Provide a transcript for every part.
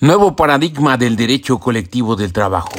Nuevo paradigma del derecho colectivo del trabajo.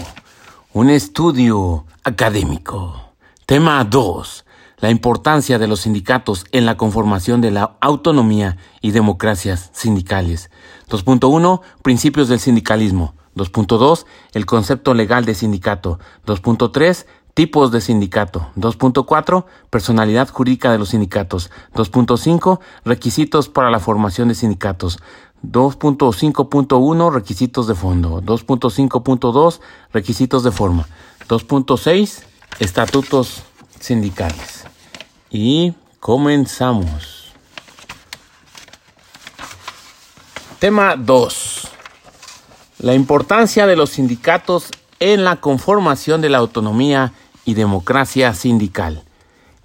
Un estudio académico. Tema 2. La importancia de los sindicatos en la conformación de la autonomía y democracias sindicales. 2.1. Principios del sindicalismo. 2.2. El concepto legal de sindicato. 2.3. Tipos de sindicato. 2.4. Personalidad jurídica de los sindicatos. 2.5. Requisitos para la formación de sindicatos. 2.5.1 requisitos de fondo, 2.5.2 requisitos de forma, 2.6 estatutos sindicales. Y comenzamos. Tema 2. La importancia de los sindicatos en la conformación de la autonomía y democracia sindical.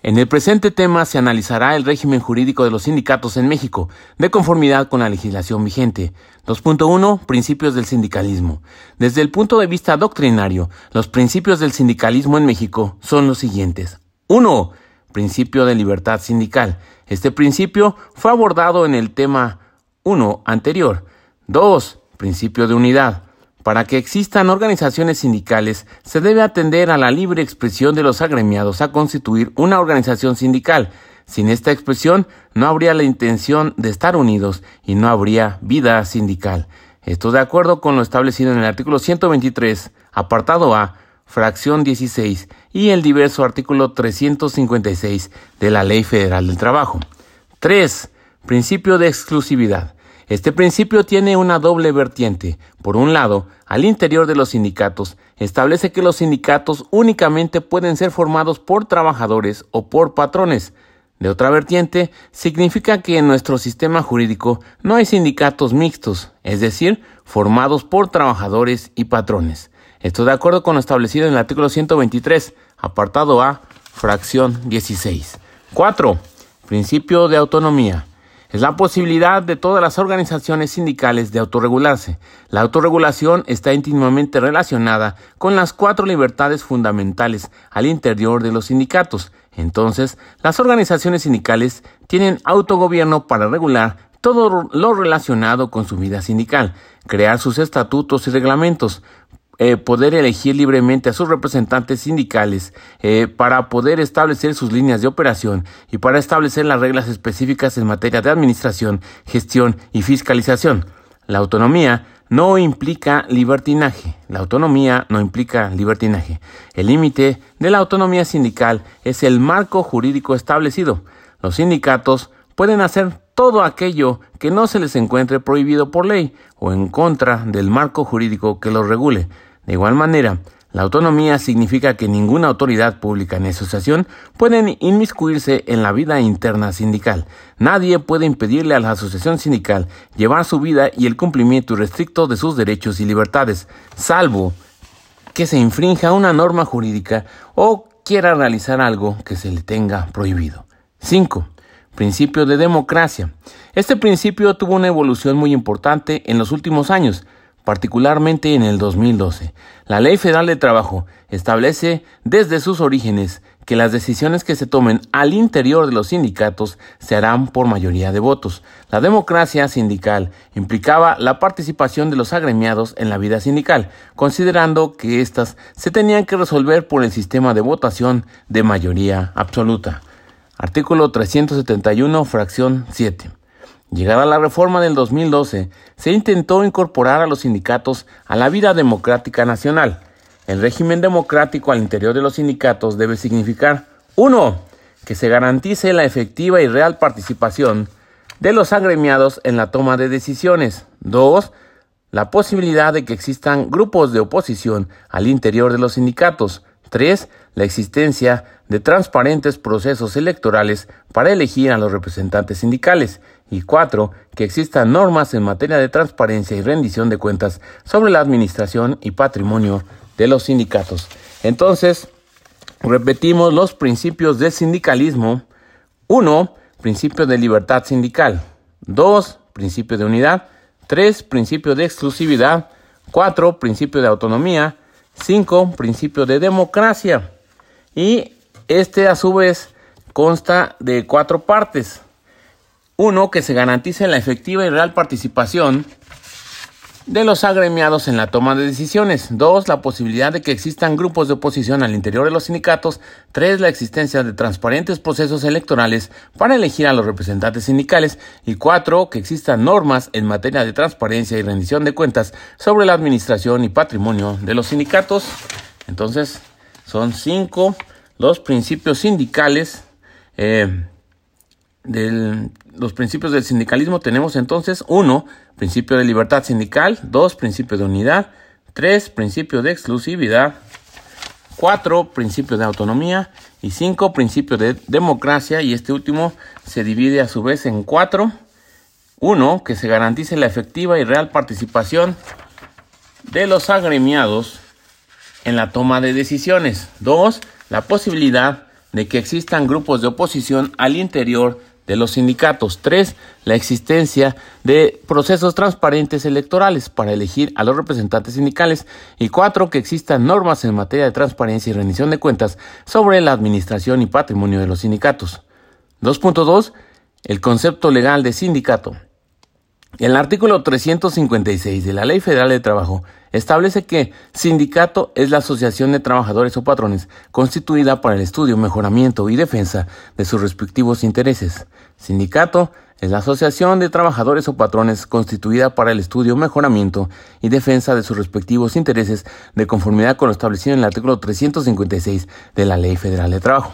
En el presente tema se analizará el régimen jurídico de los sindicatos en México, de conformidad con la legislación vigente. 2.1. Principios del sindicalismo. Desde el punto de vista doctrinario, los principios del sindicalismo en México son los siguientes. 1. Principio de libertad sindical. Este principio fue abordado en el tema 1 anterior. 2. Principio de unidad. Para que existan organizaciones sindicales, se debe atender a la libre expresión de los agremiados a constituir una organización sindical. Sin esta expresión, no habría la intención de estar unidos y no habría vida sindical. Esto de acuerdo con lo establecido en el artículo 123, apartado A, fracción 16 y el diverso artículo 356 de la Ley Federal del Trabajo. 3. Principio de exclusividad. Este principio tiene una doble vertiente. Por un lado, al interior de los sindicatos, establece que los sindicatos únicamente pueden ser formados por trabajadores o por patrones. De otra vertiente, significa que en nuestro sistema jurídico no hay sindicatos mixtos, es decir, formados por trabajadores y patrones. Esto de acuerdo con lo establecido en el artículo 123, apartado A, fracción 16. 4. Principio de autonomía es la posibilidad de todas las organizaciones sindicales de autorregularse. La autorregulación está íntimamente relacionada con las cuatro libertades fundamentales al interior de los sindicatos. Entonces, las organizaciones sindicales tienen autogobierno para regular todo lo relacionado con su vida sindical, crear sus estatutos y reglamentos, eh, poder elegir libremente a sus representantes sindicales eh, para poder establecer sus líneas de operación y para establecer las reglas específicas en materia de administración, gestión y fiscalización. La autonomía no implica libertinaje. La autonomía no implica libertinaje. El límite de la autonomía sindical es el marco jurídico establecido. Los sindicatos pueden hacer todo aquello que no se les encuentre prohibido por ley o en contra del marco jurídico que los regule. De igual manera, la autonomía significa que ninguna autoridad pública ni asociación puede inmiscuirse en la vida interna sindical. Nadie puede impedirle a la asociación sindical llevar su vida y el cumplimiento irrestricto de sus derechos y libertades, salvo que se infrinja una norma jurídica o quiera realizar algo que se le tenga prohibido. 5. Principio de democracia. Este principio tuvo una evolución muy importante en los últimos años, particularmente en el 2012. La Ley Federal de Trabajo establece desde sus orígenes que las decisiones que se tomen al interior de los sindicatos se harán por mayoría de votos. La democracia sindical implicaba la participación de los agremiados en la vida sindical, considerando que éstas se tenían que resolver por el sistema de votación de mayoría absoluta. Artículo 371, fracción 7. Llegada la reforma del 2012, se intentó incorporar a los sindicatos a la vida democrática nacional. El régimen democrático al interior de los sindicatos debe significar 1. Que se garantice la efectiva y real participación de los agremiados en la toma de decisiones. 2. La posibilidad de que existan grupos de oposición al interior de los sindicatos. 3. La existencia de transparentes procesos electorales para elegir a los representantes sindicales. Y cuatro, que existan normas en materia de transparencia y rendición de cuentas sobre la administración y patrimonio de los sindicatos. Entonces, repetimos los principios del sindicalismo. Uno, principio de libertad sindical. Dos, principio de unidad. Tres, principio de exclusividad. Cuatro, principio de autonomía. Cinco, principio de democracia. Y este a su vez consta de cuatro partes. Uno, que se garantice la efectiva y real participación de los agremiados en la toma de decisiones. Dos, la posibilidad de que existan grupos de oposición al interior de los sindicatos. Tres, la existencia de transparentes procesos electorales para elegir a los representantes sindicales. Y cuatro, que existan normas en materia de transparencia y rendición de cuentas sobre la administración y patrimonio de los sindicatos. Entonces, son cinco los principios sindicales. Eh, los principios del sindicalismo tenemos entonces uno, principio de libertad sindical, dos, principio de unidad, tres, principio de exclusividad, cuatro, principio de autonomía y cinco, principio de democracia y este último se divide a su vez en cuatro. Uno, que se garantice la efectiva y real participación de los agremiados en la toma de decisiones. Dos, la posibilidad de que existan grupos de oposición al interior de los sindicatos. Tres, la existencia de procesos transparentes electorales para elegir a los representantes sindicales. Y cuatro, que existan normas en materia de transparencia y rendición de cuentas sobre la administración y patrimonio de los sindicatos. 2.2. El concepto legal de sindicato. El artículo 356 de la Ley Federal de Trabajo establece que sindicato es la asociación de trabajadores o patrones constituida para el estudio, mejoramiento y defensa de sus respectivos intereses. Sindicato es la asociación de trabajadores o patrones constituida para el estudio, mejoramiento y defensa de sus respectivos intereses de conformidad con lo establecido en el artículo 356 de la Ley Federal de Trabajo.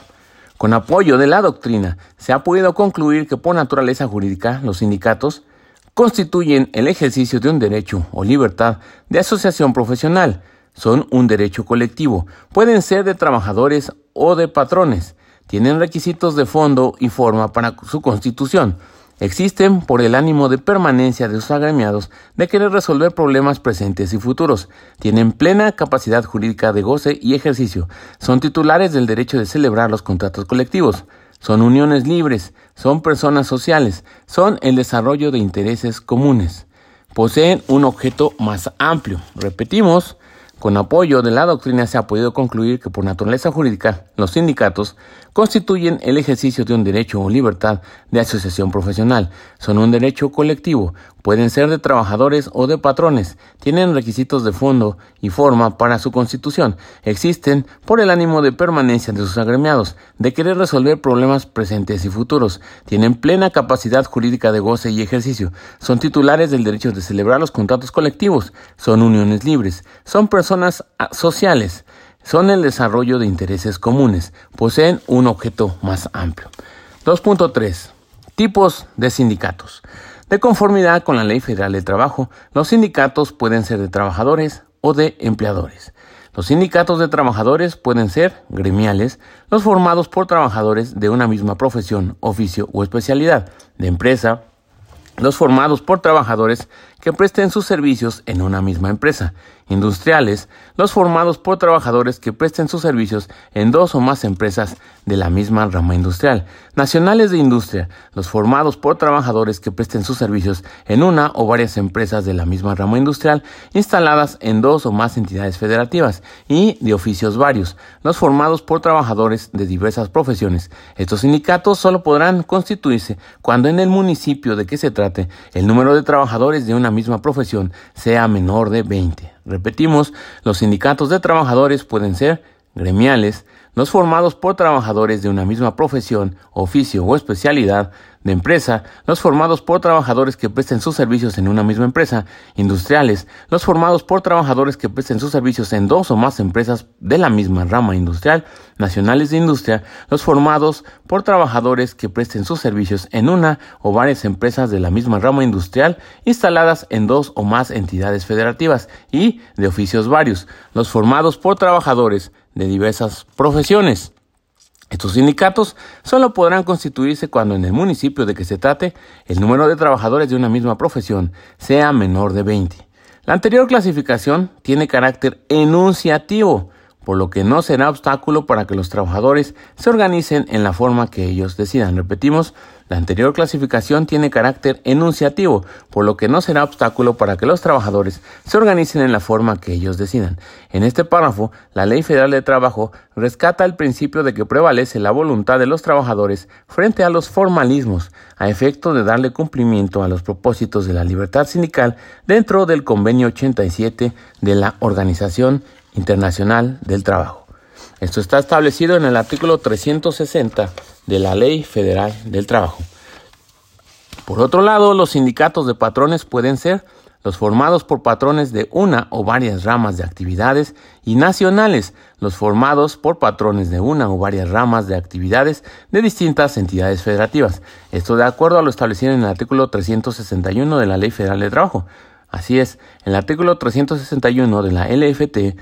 Con apoyo de la doctrina, se ha podido concluir que por naturaleza jurídica los sindicatos constituyen el ejercicio de un derecho o libertad de asociación profesional. Son un derecho colectivo. Pueden ser de trabajadores o de patrones. Tienen requisitos de fondo y forma para su constitución. Existen por el ánimo de permanencia de sus agremiados de querer resolver problemas presentes y futuros. Tienen plena capacidad jurídica de goce y ejercicio. Son titulares del derecho de celebrar los contratos colectivos son uniones libres, son personas sociales, son el desarrollo de intereses comunes. Poseen un objeto más amplio. Repetimos, con apoyo de la doctrina se ha podido concluir que por naturaleza jurídica los sindicatos constituyen el ejercicio de un derecho o libertad de asociación profesional. Son un derecho colectivo, pueden ser de trabajadores o de patrones, tienen requisitos de fondo y forma para su constitución, existen por el ánimo de permanencia de sus agremiados, de querer resolver problemas presentes y futuros, tienen plena capacidad jurídica de goce y ejercicio, son titulares del derecho de celebrar los contratos colectivos, son uniones libres, son personas sociales, son el desarrollo de intereses comunes, poseen un objeto más amplio. 2.3. Tipos de sindicatos. De conformidad con la Ley Federal de Trabajo, los sindicatos pueden ser de trabajadores o de empleadores. Los sindicatos de trabajadores pueden ser gremiales, los formados por trabajadores de una misma profesión, oficio o especialidad, de empresa, los formados por trabajadores que presten sus servicios en una misma empresa, industriales, los formados por trabajadores que presten sus servicios en dos o más empresas de la misma rama industrial, nacionales de industria, los formados por trabajadores que presten sus servicios en una o varias empresas de la misma rama industrial instaladas en dos o más entidades federativas y de oficios varios, los formados por trabajadores de diversas profesiones. Estos sindicatos solo podrán constituirse cuando en el municipio de que se trate el número de trabajadores de una misma profesión sea menor de 20. Repetimos, los sindicatos de trabajadores pueden ser gremiales, los formados por trabajadores de una misma profesión, oficio o especialidad de empresa, los formados por trabajadores que presten sus servicios en una misma empresa, industriales, los formados por trabajadores que presten sus servicios en dos o más empresas de la misma rama industrial, nacionales de industria, los formados por trabajadores que presten sus servicios en una o varias empresas de la misma rama industrial instaladas en dos o más entidades federativas y de oficios varios, los formados por trabajadores de diversas profesiones. Estos sindicatos solo podrán constituirse cuando en el municipio de que se trate el número de trabajadores de una misma profesión sea menor de 20. La anterior clasificación tiene carácter enunciativo, por lo que no será obstáculo para que los trabajadores se organicen en la forma que ellos decidan. Repetimos, la anterior clasificación tiene carácter enunciativo, por lo que no será obstáculo para que los trabajadores se organicen en la forma que ellos decidan. En este párrafo, la Ley Federal de Trabajo rescata el principio de que prevalece la voluntad de los trabajadores frente a los formalismos, a efecto de darle cumplimiento a los propósitos de la libertad sindical dentro del Convenio 87 de la Organización Internacional del Trabajo. Esto está establecido en el artículo 360 de la Ley Federal del Trabajo. Por otro lado, los sindicatos de patrones pueden ser los formados por patrones de una o varias ramas de actividades y nacionales, los formados por patrones de una o varias ramas de actividades de distintas entidades federativas. Esto de acuerdo a lo establecido en el artículo 361 de la Ley Federal de Trabajo. Así es, el artículo 361 de la LFT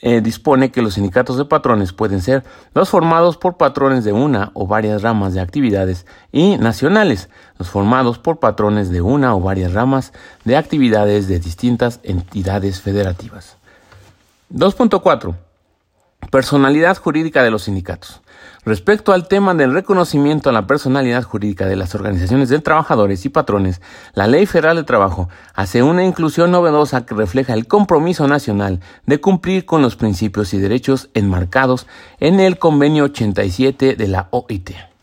eh, dispone que los sindicatos de patrones pueden ser los formados por patrones de una o varias ramas de actividades y nacionales, los formados por patrones de una o varias ramas de actividades de distintas entidades federativas. 2.4. Personalidad jurídica de los sindicatos. Respecto al tema del reconocimiento a la personalidad jurídica de las organizaciones de trabajadores y patrones, la Ley Federal de Trabajo hace una inclusión novedosa que refleja el compromiso nacional de cumplir con los principios y derechos enmarcados en el Convenio 87 de la OIT.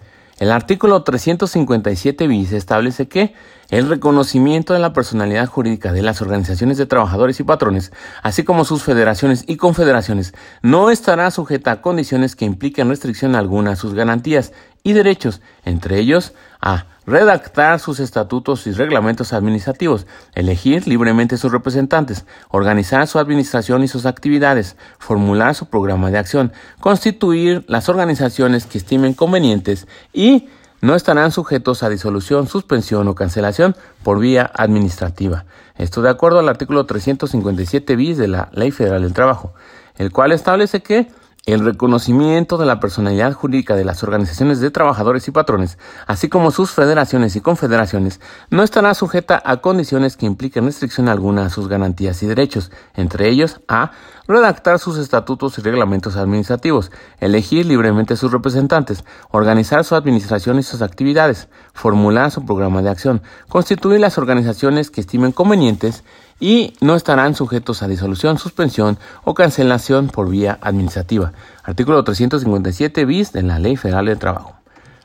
El artículo 357 bis establece que el reconocimiento de la personalidad jurídica de las organizaciones de trabajadores y patrones, así como sus federaciones y confederaciones, no estará sujeta a condiciones que impliquen restricción alguna a sus garantías y derechos, entre ellos a redactar sus estatutos y reglamentos administrativos, elegir libremente sus representantes, organizar su administración y sus actividades, formular su programa de acción, constituir las organizaciones que estimen convenientes y no estarán sujetos a disolución, suspensión o cancelación por vía administrativa. Esto de acuerdo al artículo 357 bis de la Ley Federal del Trabajo, el cual establece que el reconocimiento de la personalidad jurídica de las organizaciones de trabajadores y patrones, así como sus federaciones y confederaciones, no estará sujeta a condiciones que impliquen restricción alguna a sus garantías y derechos, entre ellos a redactar sus estatutos y reglamentos administrativos, elegir libremente sus representantes, organizar su administración y sus actividades, formular su programa de acción, constituir las organizaciones que estimen convenientes y no estarán sujetos a disolución, suspensión o cancelación por vía administrativa. Artículo 357 bis de la Ley Federal del Trabajo.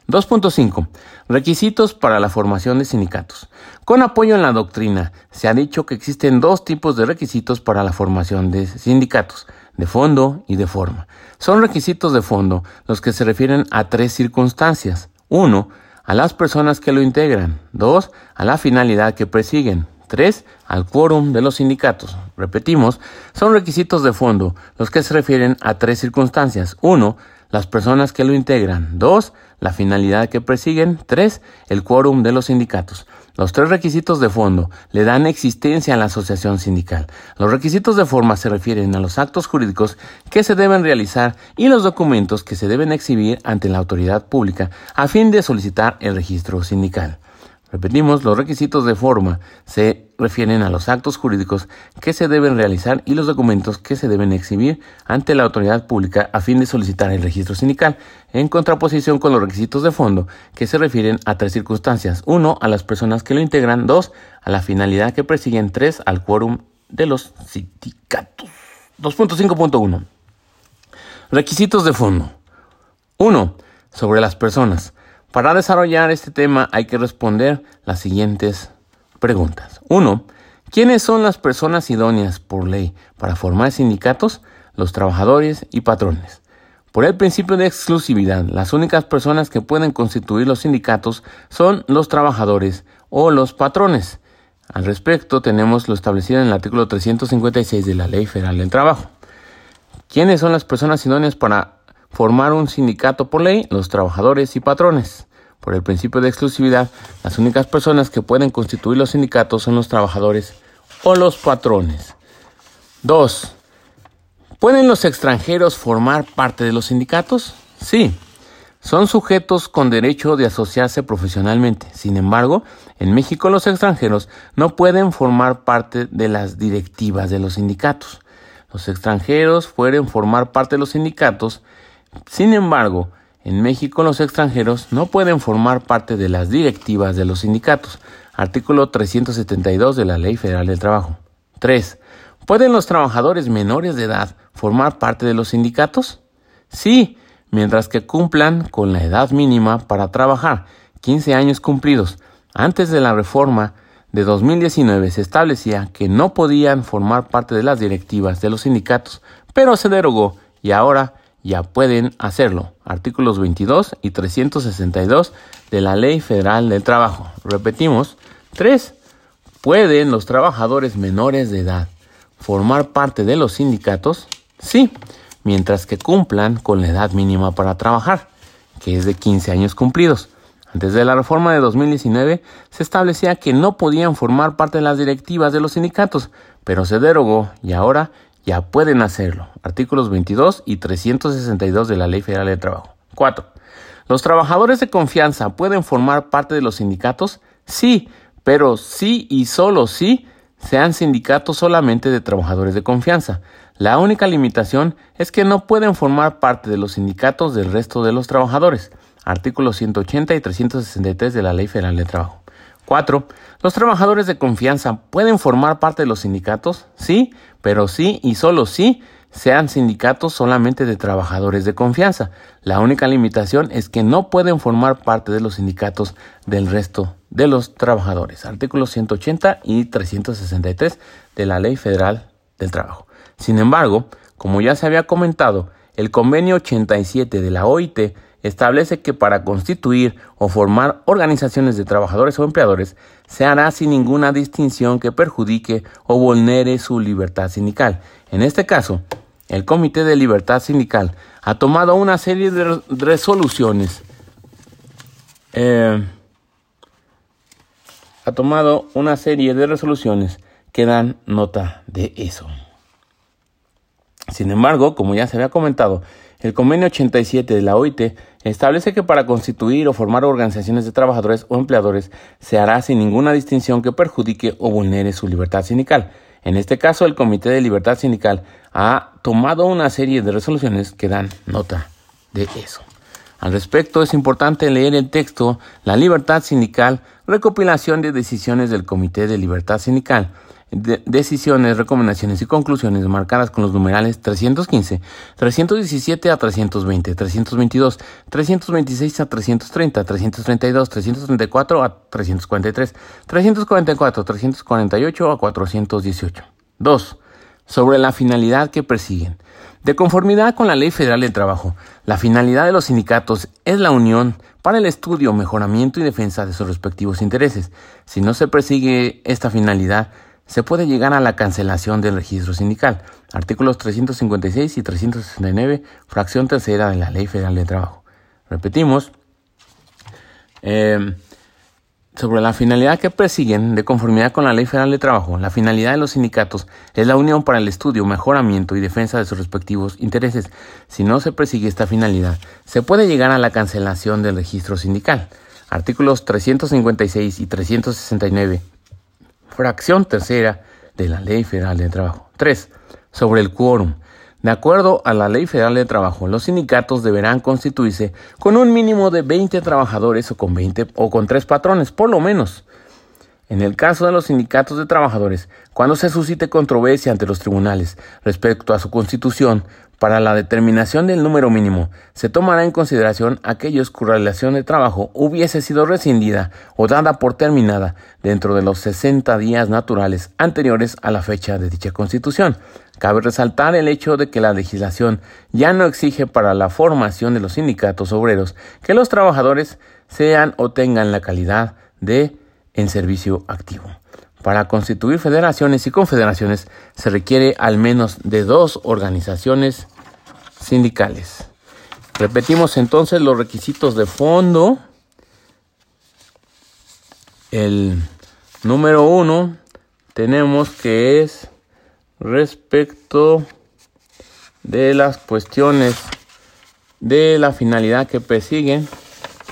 2.5. Requisitos para la formación de sindicatos. Con apoyo en la doctrina, se ha dicho que existen dos tipos de requisitos para la formación de sindicatos, de fondo y de forma. Son requisitos de fondo los que se refieren a tres circunstancias. 1. A las personas que lo integran. 2. A la finalidad que persiguen. 3. Al quórum de los sindicatos. Repetimos, son requisitos de fondo los que se refieren a tres circunstancias. 1. Las personas que lo integran. 2. La finalidad que persiguen. 3. El quórum de los sindicatos. Los tres requisitos de fondo le dan existencia a la asociación sindical. Los requisitos de forma se refieren a los actos jurídicos que se deben realizar y los documentos que se deben exhibir ante la autoridad pública a fin de solicitar el registro sindical. Repetimos, los requisitos de forma se refieren a los actos jurídicos que se deben realizar y los documentos que se deben exhibir ante la autoridad pública a fin de solicitar el registro sindical, en contraposición con los requisitos de fondo que se refieren a tres circunstancias. Uno, a las personas que lo integran. Dos, a la finalidad que persiguen. Tres, al quórum de los sindicatos. 2.5.1. Requisitos de fondo. Uno, sobre las personas. Para desarrollar este tema hay que responder las siguientes preguntas. 1. ¿Quiénes son las personas idóneas por ley para formar sindicatos? Los trabajadores y patrones. Por el principio de exclusividad, las únicas personas que pueden constituir los sindicatos son los trabajadores o los patrones. Al respecto, tenemos lo establecido en el artículo 356 de la Ley Federal del Trabajo. ¿Quiénes son las personas idóneas para formar un sindicato por ley, los trabajadores y patrones. Por el principio de exclusividad, las únicas personas que pueden constituir los sindicatos son los trabajadores o los patrones. 2. ¿Pueden los extranjeros formar parte de los sindicatos? Sí. Son sujetos con derecho de asociarse profesionalmente. Sin embargo, en México los extranjeros no pueden formar parte de las directivas de los sindicatos. los extranjeros pueden formar parte de los sindicatos. Sin embargo, en México los extranjeros no pueden formar parte de las directivas de los sindicatos. Artículo 372 de la Ley Federal del Trabajo. 3. ¿Pueden los trabajadores menores de edad formar parte de los sindicatos? Sí, mientras que cumplan con la edad mínima para trabajar, 15 años cumplidos. Antes de la reforma de 2019 se establecía que no podían formar parte de las directivas de los sindicatos, pero se derogó y ahora ya pueden hacerlo. Artículos 22 y 362 de la Ley Federal del Trabajo. Repetimos. 3. ¿Pueden los trabajadores menores de edad formar parte de los sindicatos? Sí, mientras que cumplan con la edad mínima para trabajar, que es de 15 años cumplidos. Antes de la reforma de 2019 se establecía que no podían formar parte de las directivas de los sindicatos, pero se derogó y ahora ya pueden hacerlo. Artículos 22 y 362 de la Ley Federal de Trabajo. 4. ¿Los trabajadores de confianza pueden formar parte de los sindicatos? Sí, pero sí y solo sí sean sindicatos solamente de trabajadores de confianza. La única limitación es que no pueden formar parte de los sindicatos del resto de los trabajadores artículos 180 y 363 de la Ley Federal de Trabajo. 4. ¿Los trabajadores de confianza pueden formar parte de los sindicatos? Sí, pero sí y solo sí sean sindicatos solamente de trabajadores de confianza. La única limitación es que no pueden formar parte de los sindicatos del resto de los trabajadores. Artículos 180 y 363 de la Ley Federal del Trabajo. Sin embargo, como ya se había comentado, el convenio 87 de la OIT establece que para constituir o formar organizaciones de trabajadores o empleadores se hará sin ninguna distinción que perjudique o vulnere su libertad sindical. En este caso, el Comité de Libertad Sindical ha tomado una serie de resoluciones. Eh, ha tomado una serie de resoluciones que dan nota de eso. Sin embargo, como ya se había comentado, el convenio 87 de la OIT establece que para constituir o formar organizaciones de trabajadores o empleadores se hará sin ninguna distinción que perjudique o vulnere su libertad sindical. En este caso, el Comité de Libertad Sindical ha tomado una serie de resoluciones que dan nota de eso. Al respecto, es importante leer el texto La libertad sindical, recopilación de decisiones del Comité de Libertad Sindical, decisiones, recomendaciones y conclusiones marcadas con los numerales 315, 317 a 320, 322, 326 a 330, 332, 334 a 343, 344, 348 a 418. 2. Sobre la finalidad que persiguen. De conformidad con la Ley Federal del Trabajo, la finalidad de los sindicatos es la unión para el estudio, mejoramiento y defensa de sus respectivos intereses. Si no se persigue esta finalidad, se puede llegar a la cancelación del registro sindical. Artículos 356 y 369, fracción tercera de la Ley Federal de Trabajo. Repetimos, em, sobre la finalidad que persiguen de conformidad con la Ley Federal de Trabajo, la finalidad de los sindicatos es la unión para el estudio, mejoramiento y defensa de sus respectivos intereses. Si no se persigue esta finalidad, se puede llegar a la cancelación del registro sindical. Artículos 356 y 369 fracción tercera de la Ley Federal de Trabajo. 3. Sobre el quórum. De acuerdo a la Ley Federal de Trabajo, los sindicatos deberán constituirse con un mínimo de 20 trabajadores o con 20 o con 3 patrones, por lo menos. En el caso de los sindicatos de trabajadores, cuando se suscite controversia ante los tribunales respecto a su constitución, para la determinación del número mínimo, se tomará en consideración aquellos cuya relación de trabajo hubiese sido rescindida o dada por terminada dentro de los 60 días naturales anteriores a la fecha de dicha constitución. Cabe resaltar el hecho de que la legislación ya no exige para la formación de los sindicatos obreros que los trabajadores sean o tengan la calidad de en servicio activo. Para constituir federaciones y confederaciones se requiere al menos de dos organizaciones sindicales. Repetimos entonces los requisitos de fondo. El número uno tenemos que es respecto de las cuestiones de la finalidad que persiguen.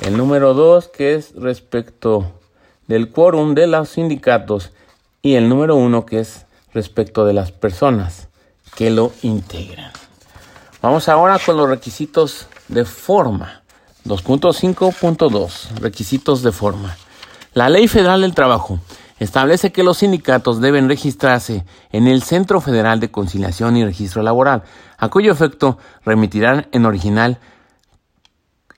El número dos que es respecto del quórum de los sindicatos y el número uno que es respecto de las personas que lo integran. Vamos ahora con los requisitos de forma. 2.5.2 Requisitos de forma. La Ley Federal del Trabajo establece que los sindicatos deben registrarse en el Centro Federal de Conciliación y Registro Laboral, a cuyo efecto remitirán en original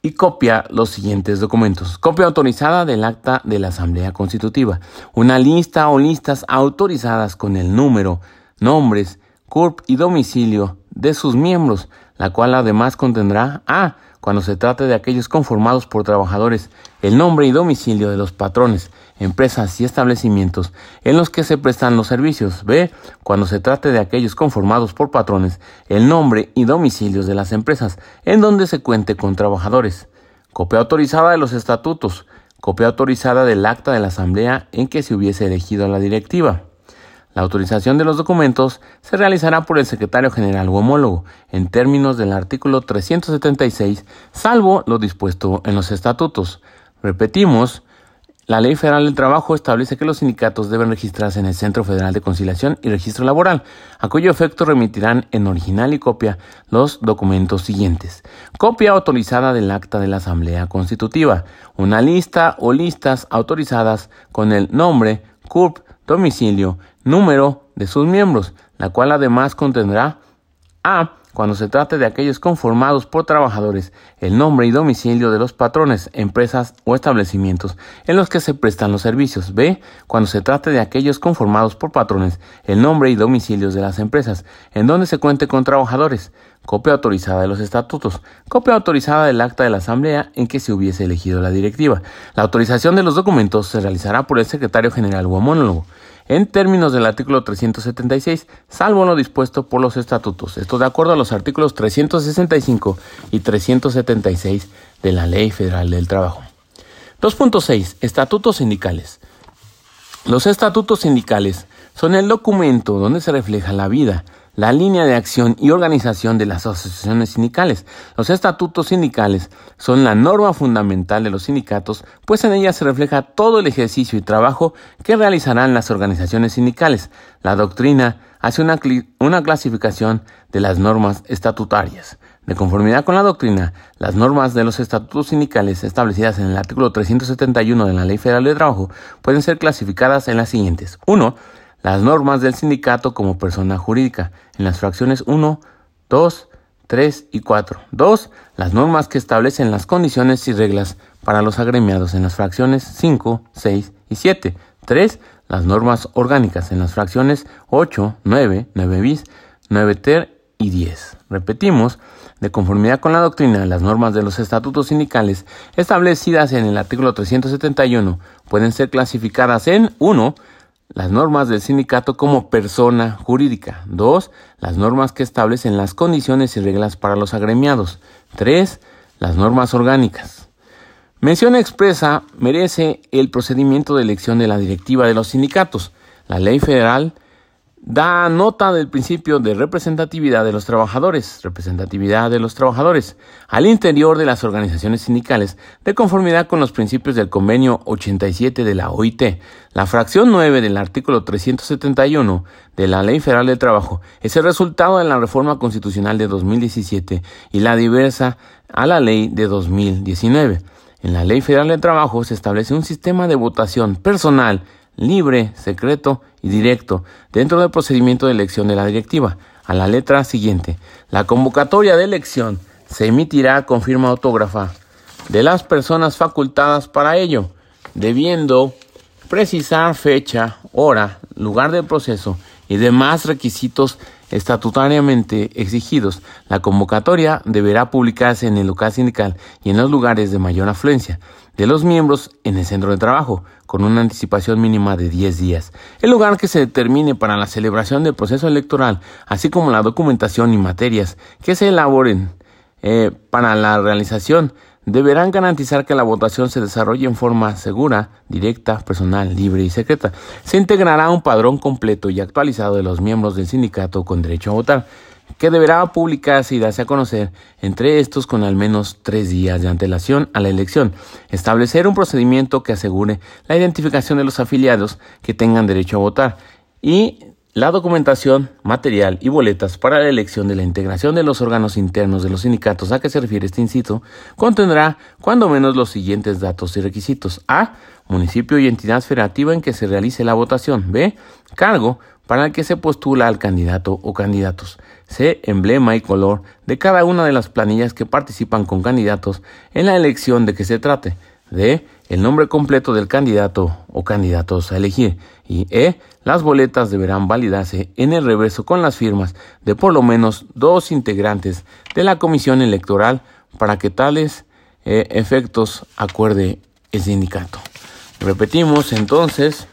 y copia los siguientes documentos. Copia autorizada del acta de la Asamblea Constitutiva. Una lista o listas autorizadas con el número, nombres, CURP y domicilio de sus miembros, la cual además contendrá A. Cuando se trate de aquellos conformados por trabajadores, el nombre y domicilio de los patrones, empresas y establecimientos en los que se prestan los servicios. B. Cuando se trate de aquellos conformados por patrones, el nombre y domicilios de las empresas en donde se cuente con trabajadores. Copia autorizada de los estatutos. Copia autorizada del acta de la asamblea en que se hubiese elegido la directiva. La autorización de los documentos se realizará por el secretario general o homólogo, en términos del artículo 376, salvo lo dispuesto en los estatutos. Repetimos, la Ley Federal del Trabajo establece que los sindicatos deben registrarse en el Centro Federal de Conciliación y Registro Laboral, a cuyo efecto remitirán en original y copia los documentos siguientes. Copia autorizada del acta de la Asamblea Constitutiva, una lista o listas autorizadas con el nombre, CURP, domicilio, número de sus miembros, la cual además contendrá A. Cuando se trate de aquellos conformados por trabajadores, el nombre y domicilio de los patrones, empresas o establecimientos en los que se prestan los servicios. B. Cuando se trate de aquellos conformados por patrones, el nombre y domicilios de las empresas en donde se cuente con trabajadores. Copia autorizada de los estatutos. Copia autorizada del acta de la asamblea en que se hubiese elegido la directiva. La autorización de los documentos se realizará por el secretario general o homólogo en términos del artículo 376, salvo lo dispuesto por los estatutos. Esto de acuerdo a los artículos 365 y 376 de la Ley Federal del Trabajo. 2.6. Estatutos sindicales. Los estatutos sindicales son el documento donde se refleja la vida, la línea de acción y organización de las asociaciones sindicales. Los estatutos sindicales son la norma fundamental de los sindicatos, pues en ellas se refleja todo el ejercicio y trabajo que realizarán las organizaciones sindicales. La doctrina hace una, clasificación de las normas estatutarias. De conformidad con la doctrina, las normas de los estatutos sindicales establecidas en el artículo 371 de la Ley Federal de Trabajo pueden ser clasificadas en las siguientes. 1 las normas del sindicato como persona jurídica en las fracciones 1, 2, 3 y 4. 2. Las normas que establecen las condiciones y reglas para los agremiados en las fracciones 5, 6 y 7. 3. Las normas orgánicas en las fracciones 8, 9, 9 bis, 9 ter y 10. Repetimos, de conformidad con la doctrina, las normas de los estatutos sindicales establecidas en el artículo 371 pueden ser clasificadas en 1 las normas del sindicato como persona jurídica. 2. Las normas que establecen las condiciones y reglas para los agremiados. 3. Las normas orgánicas. Mención expresa merece el procedimiento de elección de la directiva de los sindicatos. La ley federal da nota del principio de representatividad de los trabajadores, representatividad de los trabajadores, al interior de las organizaciones sindicales, de conformidad con los principios del convenio 87 de la OIT. La fracción 9 del artículo 371 de la Ley Federal del Trabajo es el resultado de la reforma constitucional de 2017 y la diversa a la ley de 2019. En la Ley Federal del Trabajo se establece un sistema de votación personal libre, secreto y directo dentro del procedimiento de elección de la directiva. A la letra siguiente, la convocatoria de elección se emitirá con firma autógrafa de las personas facultadas para ello, debiendo precisar fecha, hora, lugar del proceso y demás requisitos estatutariamente exigidos. La convocatoria deberá publicarse en el local sindical y en los lugares de mayor afluencia de los miembros en el centro de trabajo, con una anticipación mínima de 10 días. El lugar que se determine para la celebración del proceso electoral, así como la documentación y materias que se elaboren eh, para la realización, deberán garantizar que la votación se desarrolle en forma segura, directa, personal, libre y secreta. Se integrará un padrón completo y actualizado de los miembros del sindicato con derecho a votar que deberá publicarse y darse a conocer entre estos con al menos tres días de antelación a la elección. Establecer un procedimiento que asegure la identificación de los afiliados que tengan derecho a votar y la documentación, material y boletas para la elección de la integración de los órganos internos de los sindicatos a que se refiere este inciso contendrá cuando menos los siguientes datos y requisitos. A. Municipio y entidad federativa en que se realice la votación. B. Cargo para el que se postula al candidato o candidatos. C. Emblema y color de cada una de las planillas que participan con candidatos en la elección de que se trate. D. El nombre completo del candidato o candidatos a elegir. Y E. Las boletas deberán validarse en el reverso con las firmas de por lo menos dos integrantes de la comisión electoral para que tales eh, efectos acuerde el sindicato. Repetimos entonces.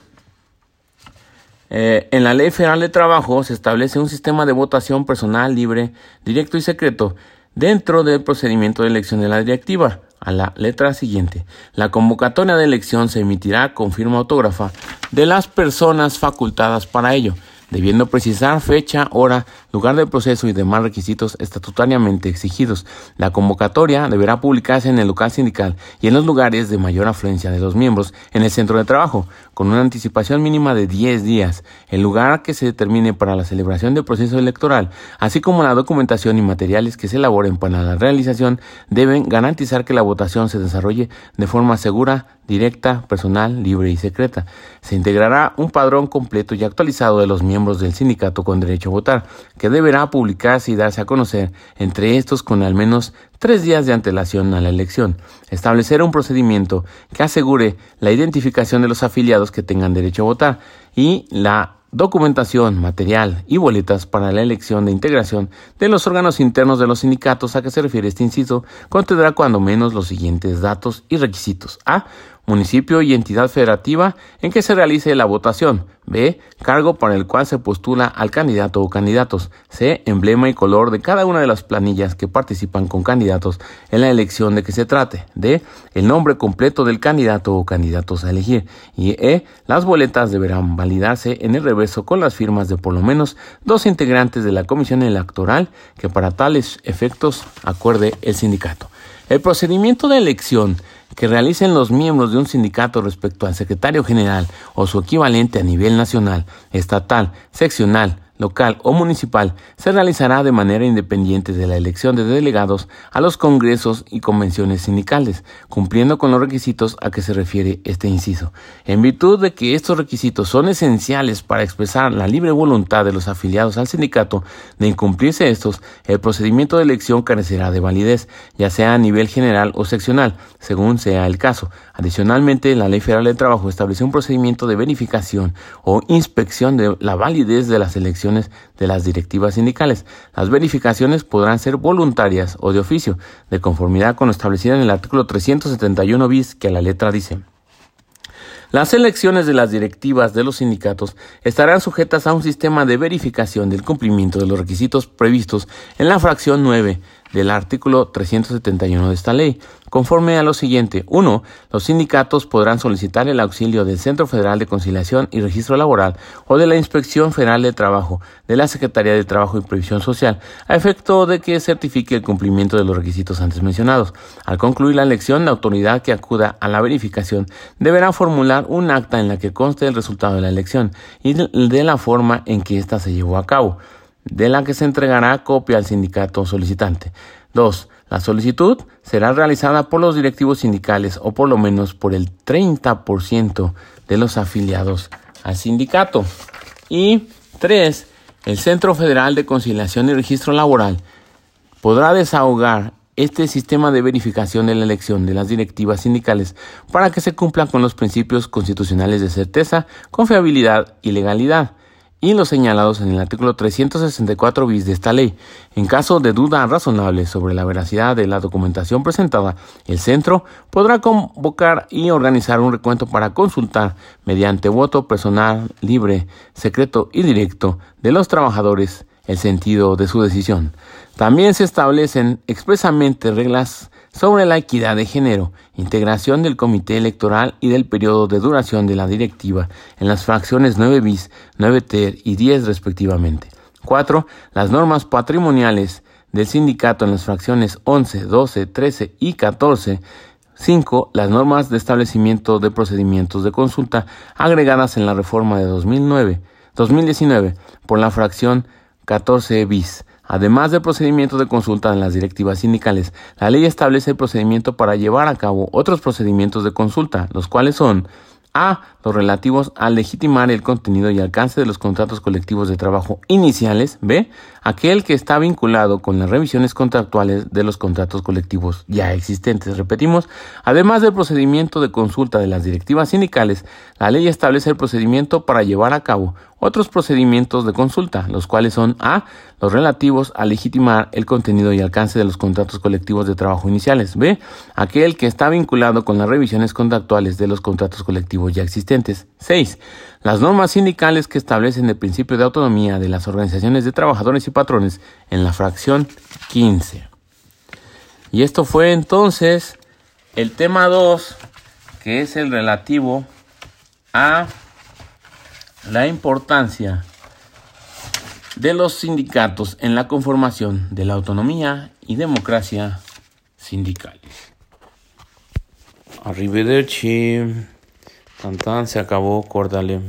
Eh, en la Ley Federal de Trabajo se establece un sistema de votación personal libre, directo y secreto dentro del procedimiento de elección de la directiva a la letra siguiente. La convocatoria de elección se emitirá con firma autógrafa de las personas facultadas para ello debiendo precisar fecha, hora, lugar del proceso y demás requisitos estatutariamente exigidos. La convocatoria deberá publicarse en el local sindical y en los lugares de mayor afluencia de los miembros en el centro de trabajo, con una anticipación mínima de 10 días. El lugar que se determine para la celebración del proceso electoral, así como la documentación y materiales que se elaboren para la realización, deben garantizar que la votación se desarrolle de forma segura, directa, personal, libre y secreta. Se integrará un padrón completo y actualizado de los miembros del sindicato con derecho a votar, que deberá publicarse y darse a conocer entre estos con al menos tres días de antelación a la elección. Establecer un procedimiento que asegure la identificación de los afiliados que tengan derecho a votar y la documentación, material y boletas para la elección de integración de los órganos internos de los sindicatos a que se refiere este inciso contendrá cuando menos los siguientes datos y requisitos. A municipio y entidad federativa en que se realice la votación. B. Cargo para el cual se postula al candidato o candidatos. C. Emblema y color de cada una de las planillas que participan con candidatos en la elección de que se trate. D. El nombre completo del candidato o candidatos a elegir. Y E. Las boletas deberán validarse en el reverso con las firmas de por lo menos dos integrantes de la comisión electoral que para tales efectos acuerde el sindicato. El procedimiento de elección que realicen los miembros de un sindicato respecto al secretario general o su equivalente a nivel nacional, estatal, seccional, local o municipal se realizará de manera independiente de la elección de delegados a los congresos y convenciones sindicales, cumpliendo con los requisitos a que se refiere este inciso. En virtud de que estos requisitos son esenciales para expresar la libre voluntad de los afiliados al sindicato, de incumplirse estos, el procedimiento de elección carecerá de validez, ya sea a nivel general o seccional, según sea el caso. Adicionalmente, la Ley Federal de Trabajo establece un procedimiento de verificación o inspección de la validez de las elecciones de las directivas sindicales. Las verificaciones podrán ser voluntarias o de oficio, de conformidad con lo establecido en el artículo 371 bis que a la letra dice. Las elecciones de las directivas de los sindicatos estarán sujetas a un sistema de verificación del cumplimiento de los requisitos previstos en la fracción 9 del artículo 371 de esta ley, conforme a lo siguiente. 1. Los sindicatos podrán solicitar el auxilio del Centro Federal de Conciliación y Registro Laboral o de la Inspección Federal de Trabajo de la Secretaría de Trabajo y Previsión Social, a efecto de que certifique el cumplimiento de los requisitos antes mencionados. Al concluir la elección, la autoridad que acuda a la verificación deberá formular un acta en la que conste el resultado de la elección y de la forma en que ésta se llevó a cabo de la que se entregará copia al sindicato solicitante. 2. La solicitud será realizada por los directivos sindicales o por lo menos por el 30% de los afiliados al sindicato. Y 3. El Centro Federal de Conciliación y Registro Laboral podrá desahogar este sistema de verificación de la elección de las directivas sindicales para que se cumplan con los principios constitucionales de certeza, confiabilidad y legalidad y los señalados en el artículo 364 bis de esta ley. En caso de duda razonable sobre la veracidad de la documentación presentada, el centro podrá convocar y organizar un recuento para consultar mediante voto personal, libre, secreto y directo de los trabajadores el sentido de su decisión. También se establecen expresamente reglas sobre la equidad de género, integración del comité electoral y del periodo de duración de la directiva en las fracciones 9 bis, 9 ter y 10 respectivamente. 4. Las normas patrimoniales del sindicato en las fracciones 11, 12, 13 y 14 5. Las normas de establecimiento de procedimientos de consulta agregadas en la reforma de 2009. 2019. por la fracción 14 bis. Además del procedimiento de consulta en las directivas sindicales, la ley establece el procedimiento para llevar a cabo otros procedimientos de consulta, los cuales son a. Los relativos a legitimar el contenido y alcance de los contratos colectivos de trabajo iniciales. B. Aquel que está vinculado con las revisiones contractuales de los contratos colectivos ya existentes. Repetimos, además del procedimiento de consulta de las directivas sindicales, la ley establece el procedimiento para llevar a cabo otros procedimientos de consulta, los cuales son A. Los relativos a legitimar el contenido y alcance de los contratos colectivos de trabajo iniciales. B. Aquel que está vinculado con las revisiones contractuales de los contratos colectivos ya existentes. 6. Las normas sindicales que establecen el principio de autonomía de las organizaciones de trabajadores y patrones en la fracción 15. Y esto fue entonces el tema 2, que es el relativo a la importancia de los sindicatos en la conformación de la autonomía y democracia sindicales. Arrivederci. Tan se acabó, cordale.